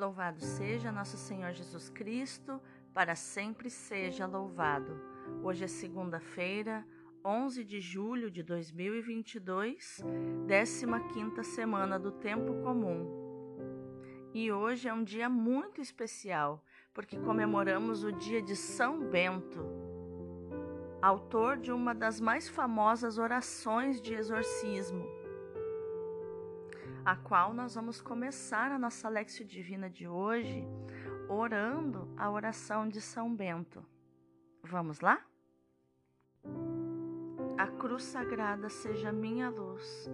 Louvado seja nosso Senhor Jesus Cristo, para sempre seja louvado. Hoje é segunda-feira, 11 de julho de 2022, 15ª semana do tempo comum. E hoje é um dia muito especial, porque comemoramos o dia de São Bento, autor de uma das mais famosas orações de exorcismo, a qual nós vamos começar a nossa Lexio Divina de hoje orando a oração de São Bento. Vamos lá? A cruz sagrada seja minha luz,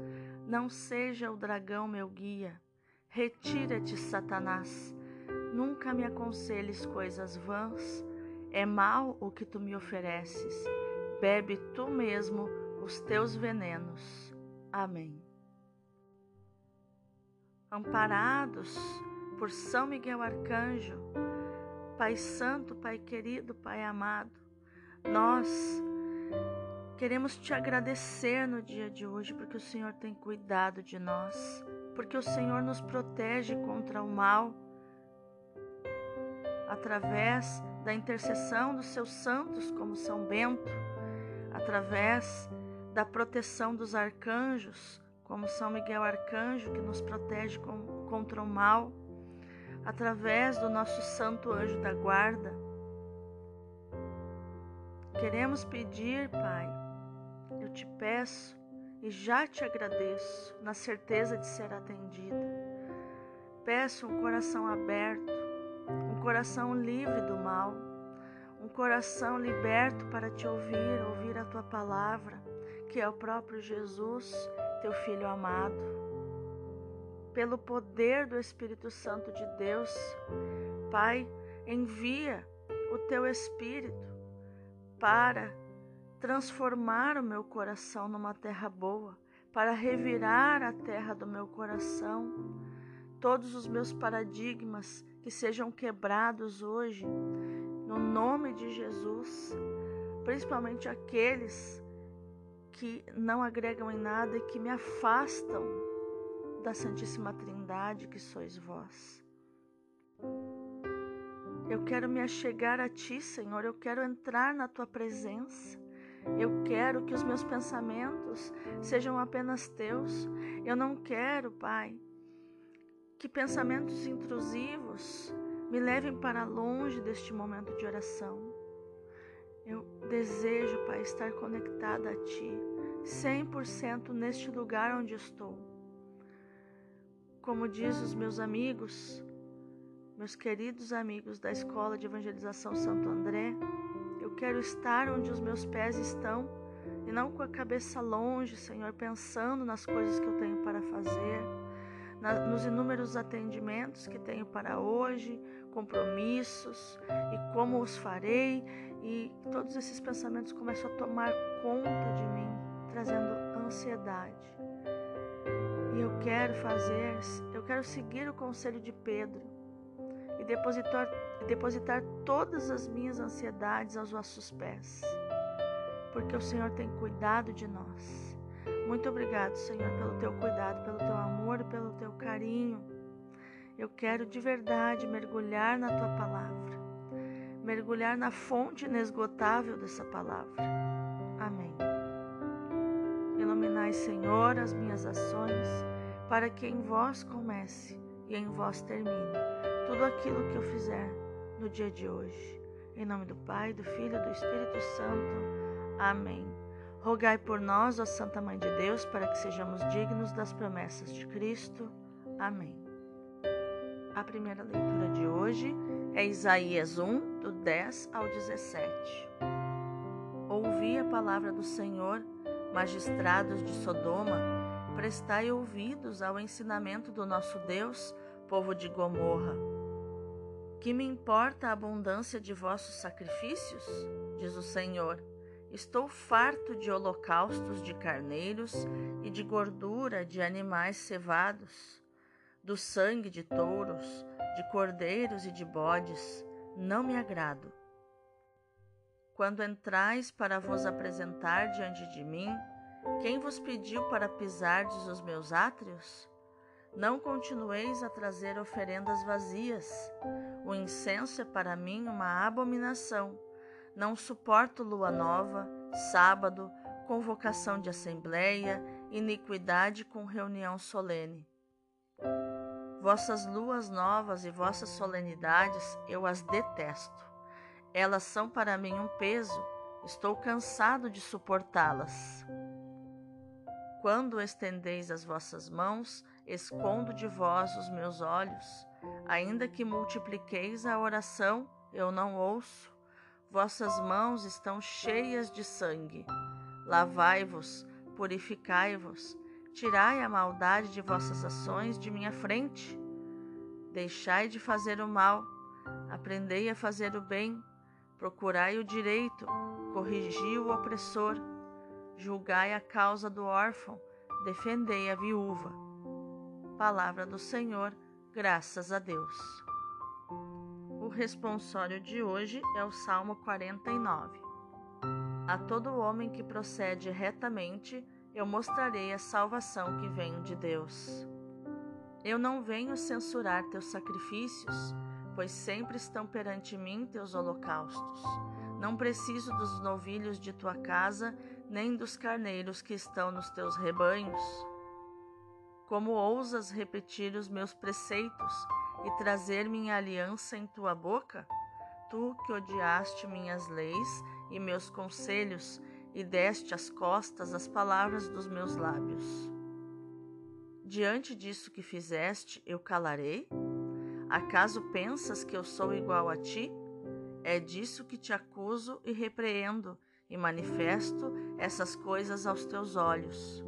não seja o dragão meu guia. Retira-te, Satanás. Nunca me aconselhes coisas vãs. É mal o que tu me ofereces. Bebe tu mesmo os teus venenos. Amém. Amparados por São Miguel Arcanjo, Pai Santo, Pai querido, Pai amado, nós queremos te agradecer no dia de hoje porque o Senhor tem cuidado de nós, porque o Senhor nos protege contra o mal através da intercessão dos seus santos, como São Bento, através da proteção dos arcanjos, como São Miguel Arcanjo, que nos protege com, contra o mal através do nosso Santo Anjo da Guarda. Queremos pedir, Pai, eu te peço e já te agradeço, na certeza de ser atendida. Peço um coração aberto, um coração livre do mal, um coração liberto para te ouvir, ouvir a tua palavra, que é o próprio Jesus, teu Filho amado pelo poder do Espírito Santo de Deus. Pai, envia o teu Espírito para transformar o meu coração numa terra boa, para revirar a terra do meu coração. Todos os meus paradigmas que sejam quebrados hoje, no nome de Jesus, principalmente aqueles que não agregam em nada e que me afastam da Santíssima Trindade que sois vós. Eu quero me achegar a Ti, Senhor, eu quero entrar na Tua presença. Eu quero que os meus pensamentos sejam apenas Teus. Eu não quero, Pai, que pensamentos intrusivos me levem para longe deste momento de oração. Desejo, Pai, estar conectada a Ti, 100% neste lugar onde estou. Como diz os meus amigos, meus queridos amigos da Escola de Evangelização Santo André, eu quero estar onde os meus pés estão e não com a cabeça longe, Senhor, pensando nas coisas que eu tenho para fazer, nos inúmeros atendimentos que tenho para hoje, compromissos e como os farei, e todos esses pensamentos começam a tomar conta de mim, trazendo ansiedade. E eu quero fazer, eu quero seguir o conselho de Pedro e depositar, depositar todas as minhas ansiedades aos vossos pés, porque o Senhor tem cuidado de nós. Muito obrigado, Senhor, pelo teu cuidado, pelo teu amor pelo teu carinho. Eu quero de verdade mergulhar na tua palavra, mergulhar na fonte inesgotável dessa palavra. Amém. Iluminai, Senhor, as minhas ações, para que em vós comece e em vós termine tudo aquilo que eu fizer no dia de hoje. Em nome do Pai, do Filho e do Espírito Santo. Amém. Rogai por nós, ó Santa Mãe de Deus, para que sejamos dignos das promessas de Cristo. Amém. A primeira leitura de hoje é Isaías 1, do 10 ao 17. Ouvi a palavra do Senhor Magistrados de Sodoma, prestai ouvidos ao ensinamento do nosso Deus, povo de Gomorra. Que me importa a abundância de vossos sacrifícios? Diz o Senhor. Estou farto de holocaustos de carneiros e de gordura de animais cevados, do sangue de touros, de cordeiros e de bodes. Não me agrado. Quando entrais para vos apresentar diante de mim, quem vos pediu para pisardes os meus átrios? Não continueis a trazer oferendas vazias. O incenso é para mim uma abominação. Não suporto lua nova, sábado, convocação de assembleia, iniquidade com reunião solene. Vossas luas novas e vossas solenidades eu as detesto. Elas são para mim um peso, estou cansado de suportá-las. Quando estendeis as vossas mãos, escondo de vós os meus olhos. Ainda que multipliqueis a oração, eu não ouço. Vossas mãos estão cheias de sangue. Lavai-vos, purificai-vos, tirai a maldade de vossas ações de minha frente. Deixai de fazer o mal, aprendei a fazer o bem, procurai o direito, corrigi o opressor julgai a causa do órfão, defendei a viúva. Palavra do Senhor, graças a Deus. O responsório de hoje é o Salmo 49. A todo homem que procede retamente, eu mostrarei a salvação que vem de Deus. Eu não venho censurar teus sacrifícios, pois sempre estão perante mim teus holocaustos. Não preciso dos novilhos de tua casa, nem dos carneiros que estão nos teus rebanhos? Como ousas repetir os meus preceitos e trazer minha aliança em tua boca? Tu que odiaste minhas leis e meus conselhos e deste às costas as palavras dos meus lábios. Diante disso que fizeste, eu calarei? Acaso pensas que eu sou igual a ti? É disso que te acuso e repreendo e manifesto essas coisas aos teus olhos.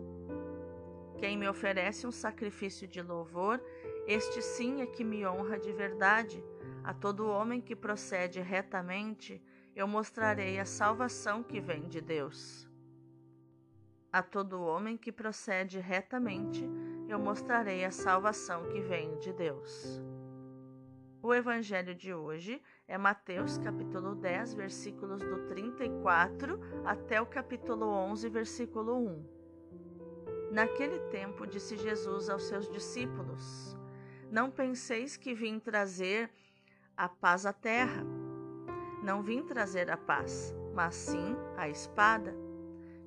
Quem me oferece um sacrifício de louvor, este sim é que me honra de verdade. A todo homem que procede retamente, eu mostrarei a salvação que vem de Deus. A todo homem que procede retamente, eu mostrarei a salvação que vem de Deus. O evangelho de hoje é Mateus capítulo 10, versículos do 34 até o capítulo 11, versículo 1. Naquele tempo disse Jesus aos seus discípulos: Não penseis que vim trazer a paz à terra. Não vim trazer a paz, mas sim a espada.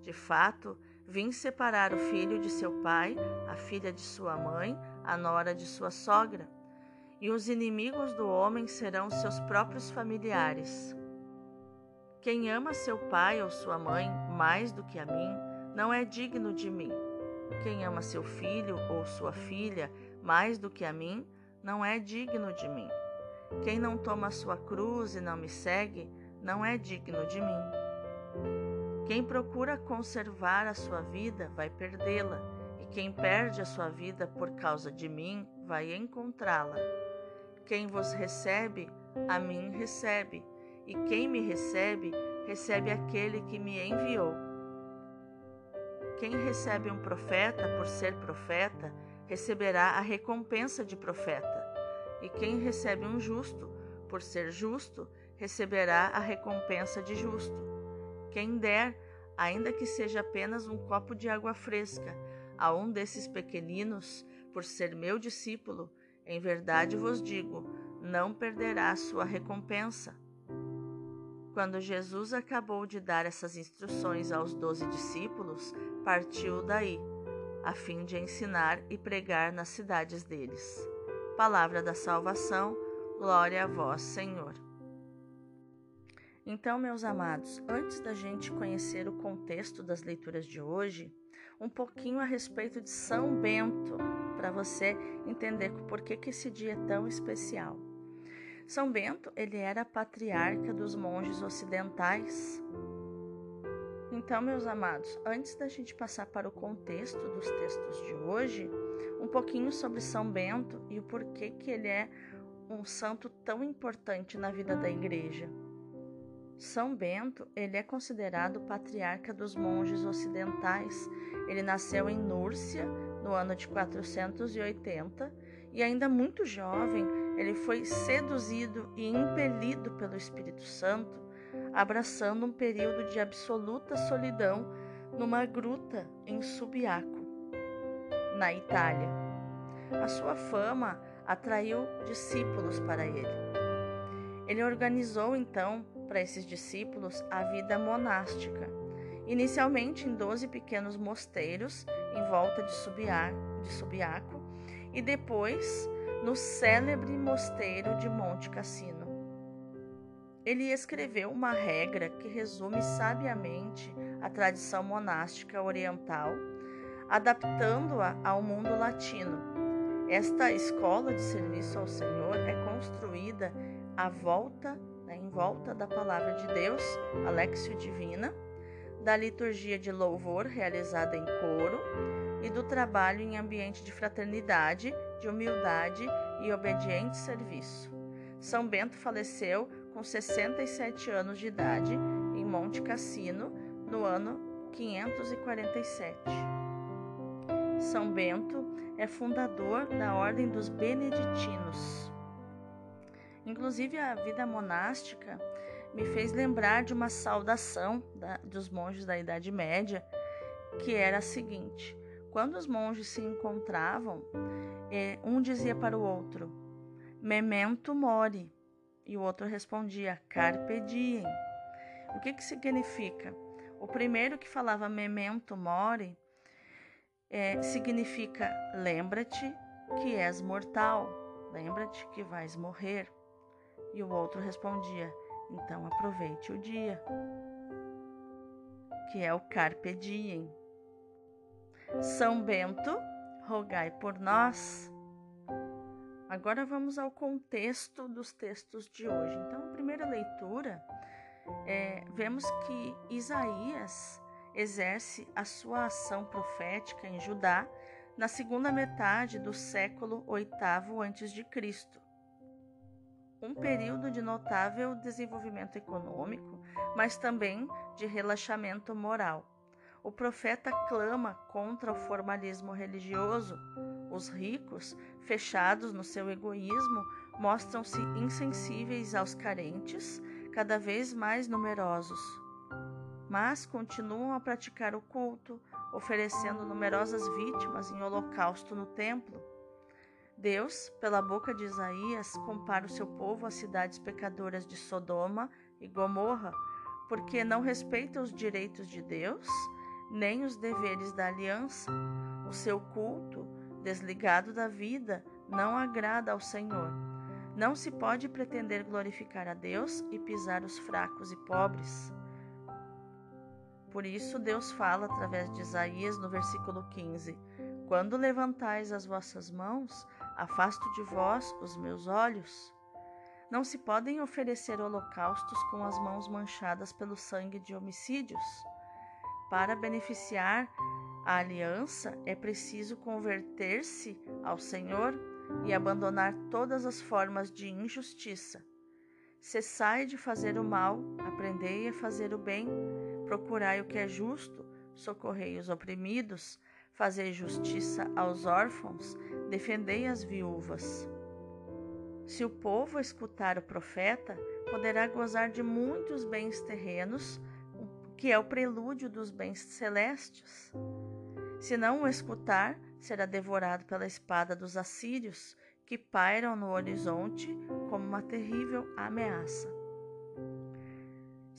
De fato, vim separar o filho de seu pai, a filha de sua mãe, a nora de sua sogra e os inimigos do homem serão seus próprios familiares. Quem ama seu pai ou sua mãe mais do que a mim, não é digno de mim. Quem ama seu filho ou sua filha mais do que a mim, não é digno de mim. Quem não toma a sua cruz e não me segue, não é digno de mim. Quem procura conservar a sua vida vai perdê-la, e quem perde a sua vida por causa de mim vai encontrá-la. Quem vos recebe, a mim recebe, e quem me recebe, recebe aquele que me enviou. Quem recebe um profeta por ser profeta, receberá a recompensa de profeta, e quem recebe um justo por ser justo, receberá a recompensa de justo. Quem der, ainda que seja apenas um copo de água fresca, a um desses pequeninos, por ser meu discípulo, em verdade vos digo, não perderá sua recompensa. Quando Jesus acabou de dar essas instruções aos doze discípulos, partiu daí, a fim de ensinar e pregar nas cidades deles. Palavra da salvação, glória a vós, Senhor. Então, meus amados, antes da gente conhecer o contexto das leituras de hoje, um pouquinho a respeito de São Bento, para você entender por que, que esse dia é tão especial. São Bento, ele era patriarca dos monges ocidentais. Então, meus amados, antes da gente passar para o contexto dos textos de hoje, um pouquinho sobre São Bento e o porquê que ele é um santo tão importante na vida da igreja. São Bento, ele é considerado patriarca dos monges ocidentais. Ele nasceu em Núrcia no ano de 480 e ainda muito jovem, ele foi seduzido e impelido pelo Espírito Santo, abraçando um período de absoluta solidão numa gruta em Subiaco, na Itália. a sua fama atraiu discípulos para ele. Ele organizou então para esses discípulos a vida monástica, inicialmente em doze pequenos mosteiros em volta de Subiaco e depois no célebre mosteiro de Monte Cassino. Ele escreveu uma regra que resume sabiamente a tradição monástica oriental, adaptando-a ao mundo latino. Esta escola de serviço ao Senhor é construída à volta, né, em volta da palavra de Deus, Alexio Divina, da liturgia de louvor realizada em coro e do trabalho em ambiente de fraternidade, de humildade e obediente serviço. São Bento faleceu com 67 anos de idade em Monte Cassino no ano 547. São Bento é fundador da Ordem dos Beneditinos. Inclusive, a vida monástica me fez lembrar de uma saudação da, dos monges da Idade Média, que era a seguinte: quando os monges se encontravam, eh, um dizia para o outro: Memento mori, e o outro respondia: Carpe diem. O que, que significa? O primeiro que falava Memento mori é, significa: Lembra-te que és mortal, lembra-te que vais morrer. E o outro respondia: Então aproveite o dia, que é o Carpe diem. São Bento, rogai por nós. Agora vamos ao contexto dos textos de hoje. Então, a primeira leitura, é, vemos que Isaías exerce a sua ação profética em Judá na segunda metade do século VIII a.C. Um período de notável desenvolvimento econômico, mas também de relaxamento moral o profeta clama contra o formalismo religioso. Os ricos, fechados no seu egoísmo, mostram-se insensíveis aos carentes, cada vez mais numerosos. Mas continuam a praticar o culto, oferecendo numerosas vítimas em holocausto no templo. Deus, pela boca de Isaías, compara o seu povo às cidades pecadoras de Sodoma e Gomorra, porque não respeita os direitos de Deus nem os deveres da aliança. O seu culto, desligado da vida, não agrada ao Senhor. Não se pode pretender glorificar a Deus e pisar os fracos e pobres. Por isso, Deus fala através de Isaías no versículo 15: Quando levantais as vossas mãos, afasto de vós os meus olhos. Não se podem oferecer holocaustos com as mãos manchadas pelo sangue de homicídios. Para beneficiar a aliança, é preciso converter-se ao Senhor e abandonar todas as formas de injustiça. Cessai de fazer o mal, aprendei a fazer o bem, procurai o que é justo, socorrei os oprimidos, fazei justiça aos órfãos, defendei as viúvas. Se o povo escutar o profeta, poderá gozar de muitos bens terrenos que é o prelúdio dos bens celestes. Se não o escutar, será devorado pela espada dos assírios, que pairam no horizonte como uma terrível ameaça.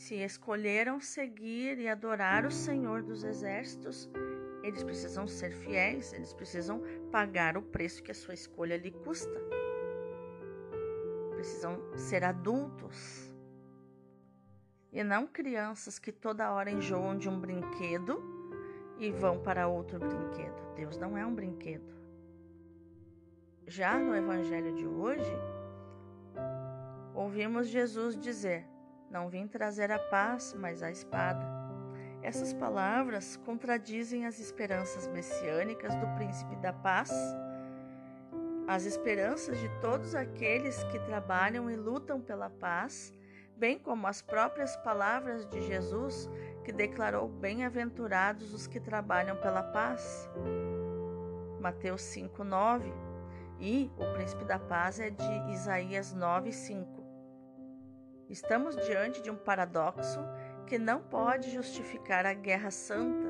Se escolheram seguir e adorar o Senhor dos Exércitos, eles precisam ser fiéis, eles precisam pagar o preço que a sua escolha lhe custa. Precisam ser adultos e não crianças que toda hora enjoam de um brinquedo e vão para outro brinquedo. Deus não é um brinquedo. Já no evangelho de hoje, ouvimos Jesus dizer: Não vim trazer a paz, mas a espada. Essas palavras contradizem as esperanças messiânicas do príncipe da paz, as esperanças de todos aqueles que trabalham e lutam pela paz bem como as próprias palavras de Jesus, que declarou: Bem-aventurados os que trabalham pela paz. Mateus 5:9 e o príncipe da paz é de Isaías 9:5. Estamos diante de um paradoxo que não pode justificar a guerra santa,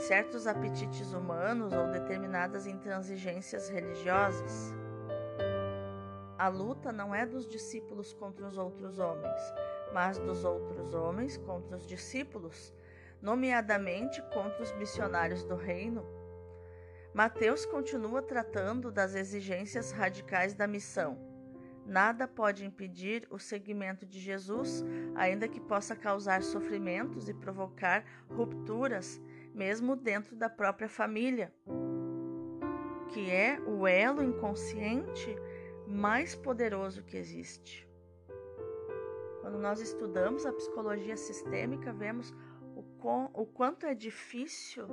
certos apetites humanos ou determinadas intransigências religiosas. A luta não é dos discípulos contra os outros homens, mas dos outros homens contra os discípulos, nomeadamente contra os missionários do reino. Mateus continua tratando das exigências radicais da missão. Nada pode impedir o seguimento de Jesus, ainda que possa causar sofrimentos e provocar rupturas, mesmo dentro da própria família, que é o elo inconsciente mais poderoso que existe. Quando nós estudamos a psicologia sistêmica, vemos o, o quanto é difícil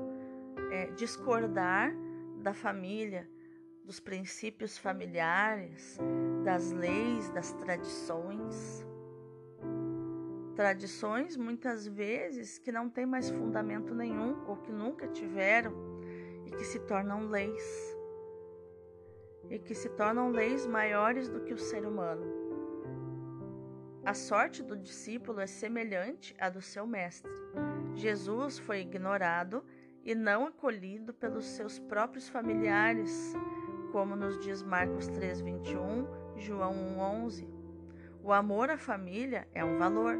é, discordar da família, dos princípios familiares, das leis, das tradições. Tradições muitas vezes que não têm mais fundamento nenhum ou que nunca tiveram e que se tornam leis e que se tornam leis maiores do que o ser humano. A sorte do discípulo é semelhante à do seu mestre. Jesus foi ignorado e não acolhido pelos seus próprios familiares, como nos diz Marcos 3:21, João 1:11. O amor à família é um valor,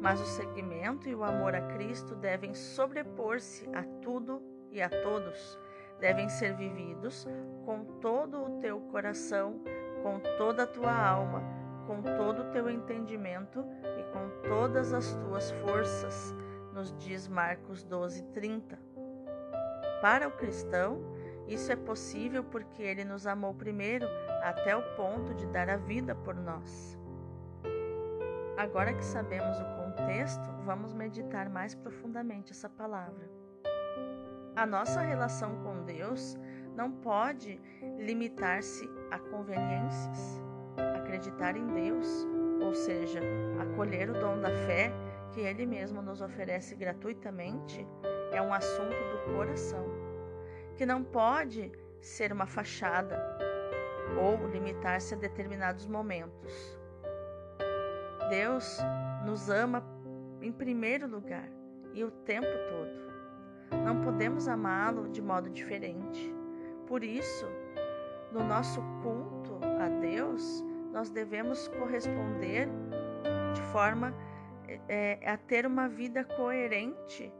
mas o seguimento e o amor a Cristo devem sobrepor-se a tudo e a todos devem ser vividos com todo o teu coração, com toda a tua alma, com todo o teu entendimento e com todas as tuas forças, nos diz Marcos 12:30. Para o cristão, isso é possível porque ele nos amou primeiro até o ponto de dar a vida por nós. Agora que sabemos o contexto, vamos meditar mais profundamente essa palavra. A nossa relação com Deus não pode limitar-se a conveniências. Acreditar em Deus, ou seja, acolher o dom da fé que Ele mesmo nos oferece gratuitamente, é um assunto do coração, que não pode ser uma fachada ou limitar-se a determinados momentos. Deus nos ama em primeiro lugar e o tempo todo. Não podemos amá-lo de modo diferente. Por isso, no nosso culto a Deus, nós devemos corresponder de forma é, a ter uma vida coerente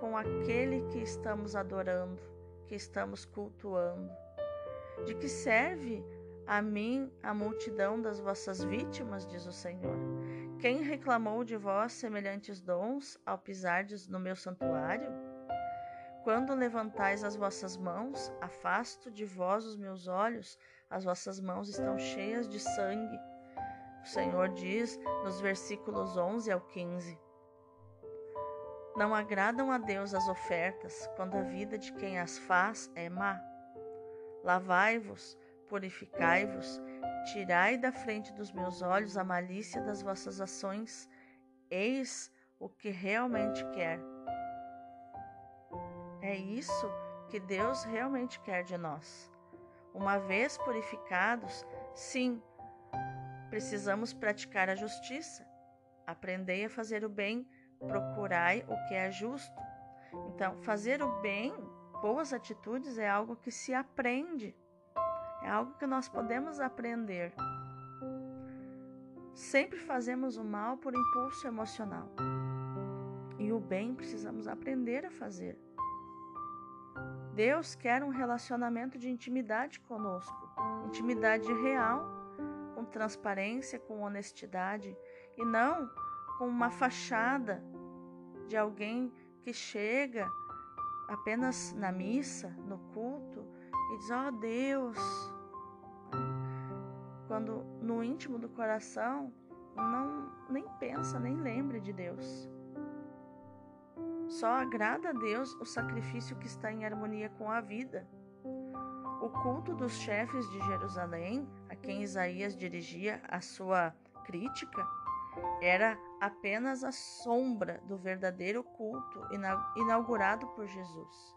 com aquele que estamos adorando, que estamos cultuando. De que serve a mim a multidão das vossas vítimas, diz o Senhor? Quem reclamou de vós semelhantes dons ao pisardes no meu santuário? Quando levantais as vossas mãos, afasto de vós os meus olhos, as vossas mãos estão cheias de sangue. O Senhor diz nos versículos 11 ao 15. Não agradam a Deus as ofertas, quando a vida de quem as faz é má. Lavai-vos, purificai-vos, tirai da frente dos meus olhos a malícia das vossas ações. Eis o que realmente quer é isso que Deus realmente quer de nós. Uma vez purificados, sim, precisamos praticar a justiça. Aprendei a fazer o bem, procurai o que é justo. Então, fazer o bem, boas atitudes, é algo que se aprende, é algo que nós podemos aprender. Sempre fazemos o mal por impulso emocional. E o bem precisamos aprender a fazer. Deus quer um relacionamento de intimidade conosco, intimidade real, com transparência, com honestidade e não com uma fachada de alguém que chega apenas na missa, no culto e diz: "Ó oh, Deus". Quando no íntimo do coração não nem pensa, nem lembra de Deus. Só agrada a Deus o sacrifício que está em harmonia com a vida. O culto dos chefes de Jerusalém, a quem Isaías dirigia a sua crítica, era apenas a sombra do verdadeiro culto inaugurado por Jesus.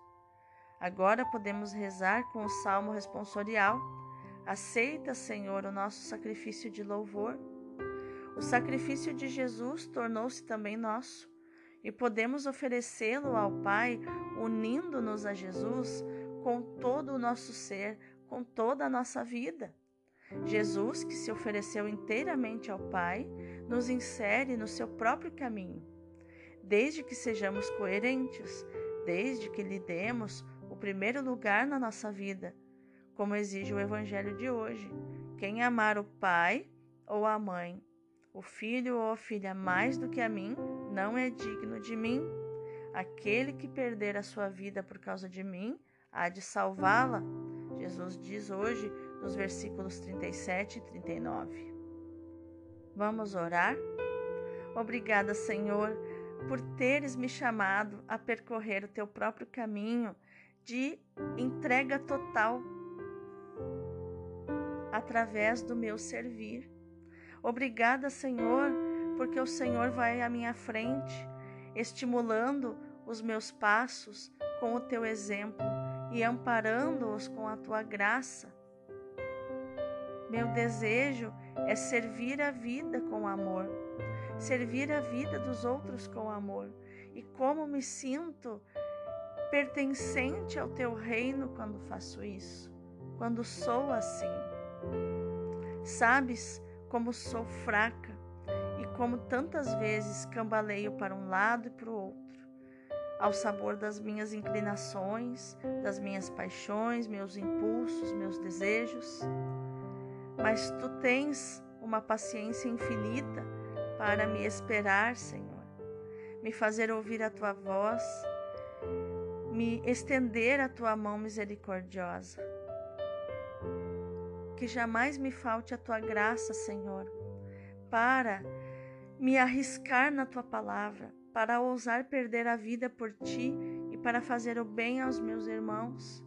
Agora podemos rezar com o salmo responsorial: Aceita, Senhor, o nosso sacrifício de louvor. O sacrifício de Jesus tornou-se também nosso e podemos oferecê-lo ao Pai unindo-nos a Jesus com todo o nosso ser, com toda a nossa vida. Jesus, que se ofereceu inteiramente ao Pai, nos insere no seu próprio caminho. Desde que sejamos coerentes, desde que lhe demos o primeiro lugar na nossa vida, como exige o Evangelho de hoje. Quem amar o pai ou a mãe, o filho ou a filha mais do que a mim, não é digno de mim. Aquele que perder a sua vida por causa de mim, há de salvá-la. Jesus diz hoje nos versículos 37 e 39. Vamos orar? Obrigada, Senhor, por teres me chamado a percorrer o teu próprio caminho de entrega total através do meu servir. Obrigada, Senhor, porque o Senhor vai à minha frente, estimulando os meus passos com o teu exemplo e amparando-os com a tua graça. Meu desejo é servir a vida com amor, servir a vida dos outros com amor. E como me sinto pertencente ao teu reino quando faço isso, quando sou assim. Sabes como sou fraca e como tantas vezes cambaleio para um lado e para o outro, ao sabor das minhas inclinações, das minhas paixões, meus impulsos, meus desejos. Mas tu tens uma paciência infinita para me esperar, Senhor, me fazer ouvir a tua voz, me estender a tua mão misericordiosa que jamais me falte a tua graça, Senhor, para me arriscar na tua palavra, para ousar perder a vida por ti e para fazer o bem aos meus irmãos.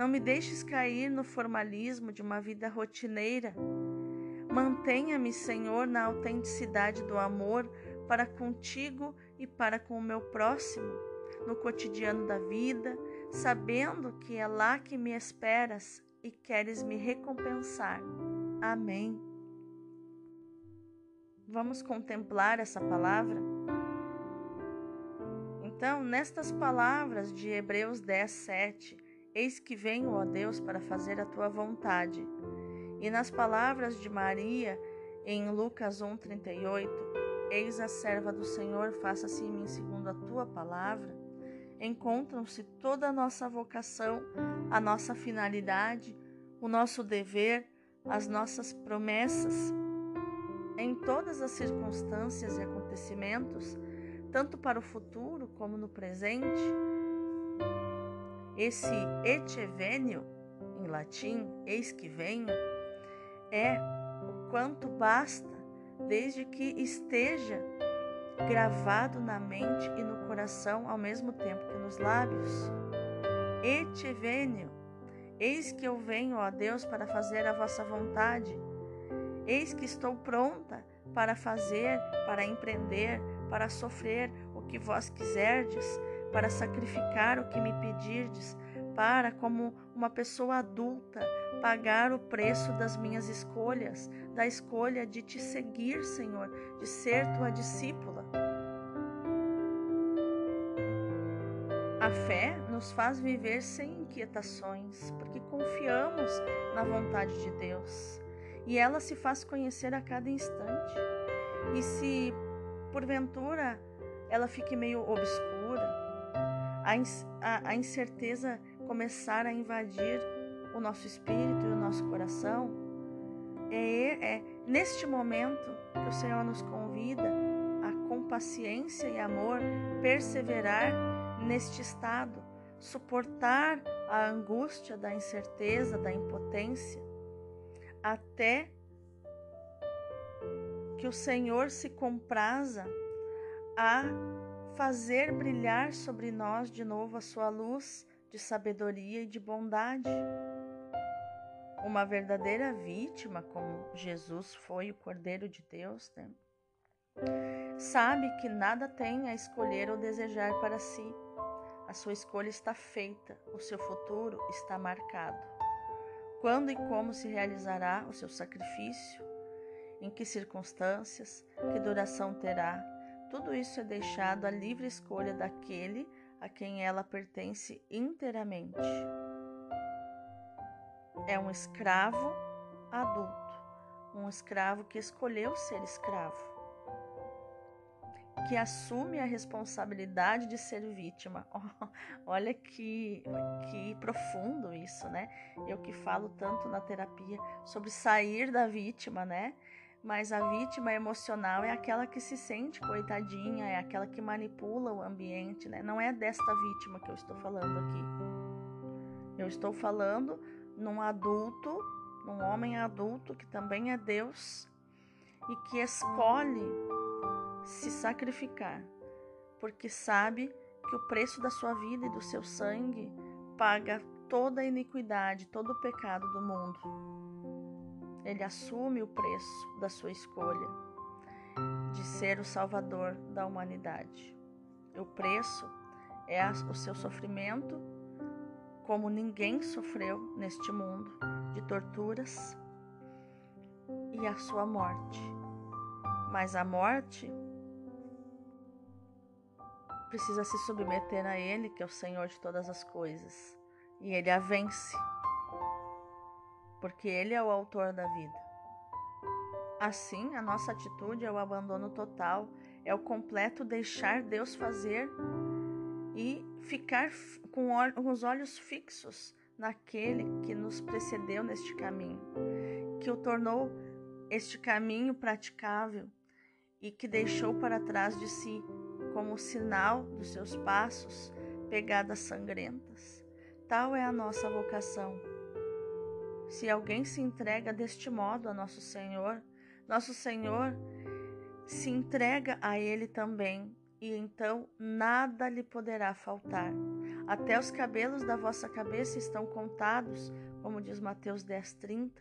Não me deixes cair no formalismo de uma vida rotineira. Mantenha-me, Senhor, na autenticidade do amor para contigo e para com o meu próximo, no cotidiano da vida, sabendo que é lá que me esperas e queres me recompensar. Amém. Vamos contemplar essa palavra? Então, nestas palavras de Hebreus 10, 7, eis que venho, ó Deus, para fazer a tua vontade. E nas palavras de Maria, em Lucas 1, 38, eis a serva do Senhor, faça-se em mim segundo a tua palavra encontram-se toda a nossa vocação, a nossa finalidade, o nosso dever, as nossas promessas. Em todas as circunstâncias e acontecimentos, tanto para o futuro como no presente, esse etevênio, em latim, eis que venho, é o quanto basta, desde que esteja gravado na mente e no coração ao mesmo tempo que nos lábios. Et venio, eis que eu venho, ó Deus, para fazer a vossa vontade. Eis que estou pronta para fazer, para empreender, para sofrer o que vós quiserdes, para sacrificar o que me pedirdes, para, como uma pessoa adulta, pagar o preço das minhas escolhas, da escolha de te seguir, Senhor, de ser tua discípula. A fé nos faz viver sem inquietações, porque confiamos na vontade de Deus e ela se faz conhecer a cada instante. E se porventura ela fique meio obscura, a, a, a incerteza começar a invadir o nosso espírito e o nosso coração, é, é neste momento que o Senhor nos convida a, com paciência e amor, perseverar neste estado, suportar a angústia da incerteza, da impotência, até que o Senhor se compraza a fazer brilhar sobre nós de novo a sua luz de sabedoria e de bondade. Uma verdadeira vítima, como Jesus foi o Cordeiro de Deus, né? sabe que nada tem a escolher ou desejar para si. A sua escolha está feita, o seu futuro está marcado. Quando e como se realizará o seu sacrifício? Em que circunstâncias? Que duração terá? Tudo isso é deixado à livre escolha daquele a quem ela pertence inteiramente. É um escravo adulto, um escravo que escolheu ser escravo, que assume a responsabilidade de ser vítima. olha que, que profundo isso, né? Eu que falo tanto na terapia sobre sair da vítima, né? Mas a vítima emocional é aquela que se sente coitadinha, é aquela que manipula o ambiente, né? Não é desta vítima que eu estou falando aqui. Eu estou falando num adulto, num homem adulto que também é Deus e que escolhe se sacrificar, porque sabe que o preço da sua vida e do seu sangue paga toda a iniquidade, todo o pecado do mundo. Ele assume o preço da sua escolha de ser o salvador da humanidade. O preço é o seu sofrimento, como ninguém sofreu neste mundo, de torturas e a sua morte. Mas a morte precisa se submeter a Ele, que é o Senhor de todas as coisas, e Ele a vence porque Ele é o autor da vida. Assim, a nossa atitude é o abandono total, é o completo deixar Deus fazer e ficar com os olhos fixos naquele que nos precedeu neste caminho, que o tornou este caminho praticável e que deixou para trás de si, como sinal dos seus passos, pegadas sangrentas. Tal é a nossa vocação se alguém se entrega deste modo a nosso Senhor, nosso Senhor se entrega a Ele também, e então nada lhe poderá faltar. Até os cabelos da vossa cabeça estão contados, como diz Mateus 10:30.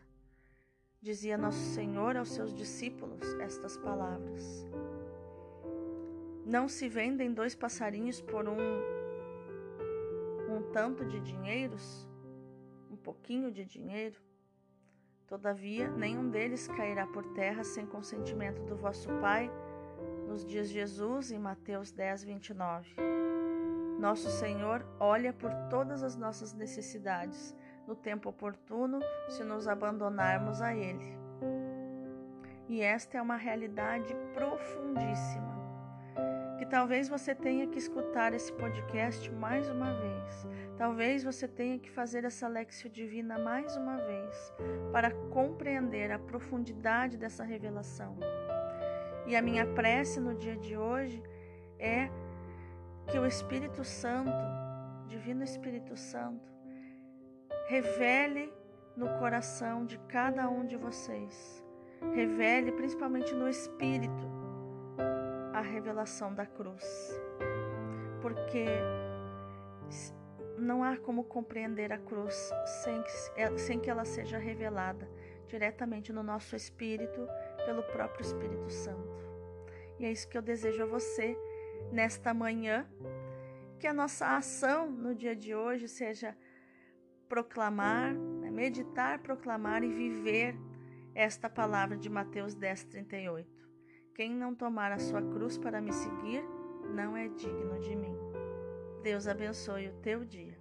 Dizia nosso Senhor aos seus discípulos estas palavras. Não se vendem dois passarinhos por um um tanto de dinheiros? Pouquinho de dinheiro? Todavia, nenhum deles cairá por terra sem consentimento do vosso Pai, nos de Jesus, em Mateus 10, 29. Nosso Senhor olha por todas as nossas necessidades, no tempo oportuno, se nos abandonarmos a Ele. E esta é uma realidade profundíssima que talvez você tenha que escutar esse podcast mais uma vez. Talvez você tenha que fazer essa lexio divina mais uma vez para compreender a profundidade dessa revelação. E a minha prece no dia de hoje é que o Espírito Santo, Divino Espírito Santo, revele no coração de cada um de vocês. Revele principalmente no espírito a revelação da cruz. Porque não há como compreender a cruz sem que, sem que ela seja revelada diretamente no nosso espírito pelo próprio Espírito Santo. E é isso que eu desejo a você nesta manhã, que a nossa ação no dia de hoje seja proclamar, né, meditar, proclamar e viver esta palavra de Mateus 10, 38. Quem não tomar a sua cruz para me seguir, não é digno de mim. Deus abençoe o teu dia.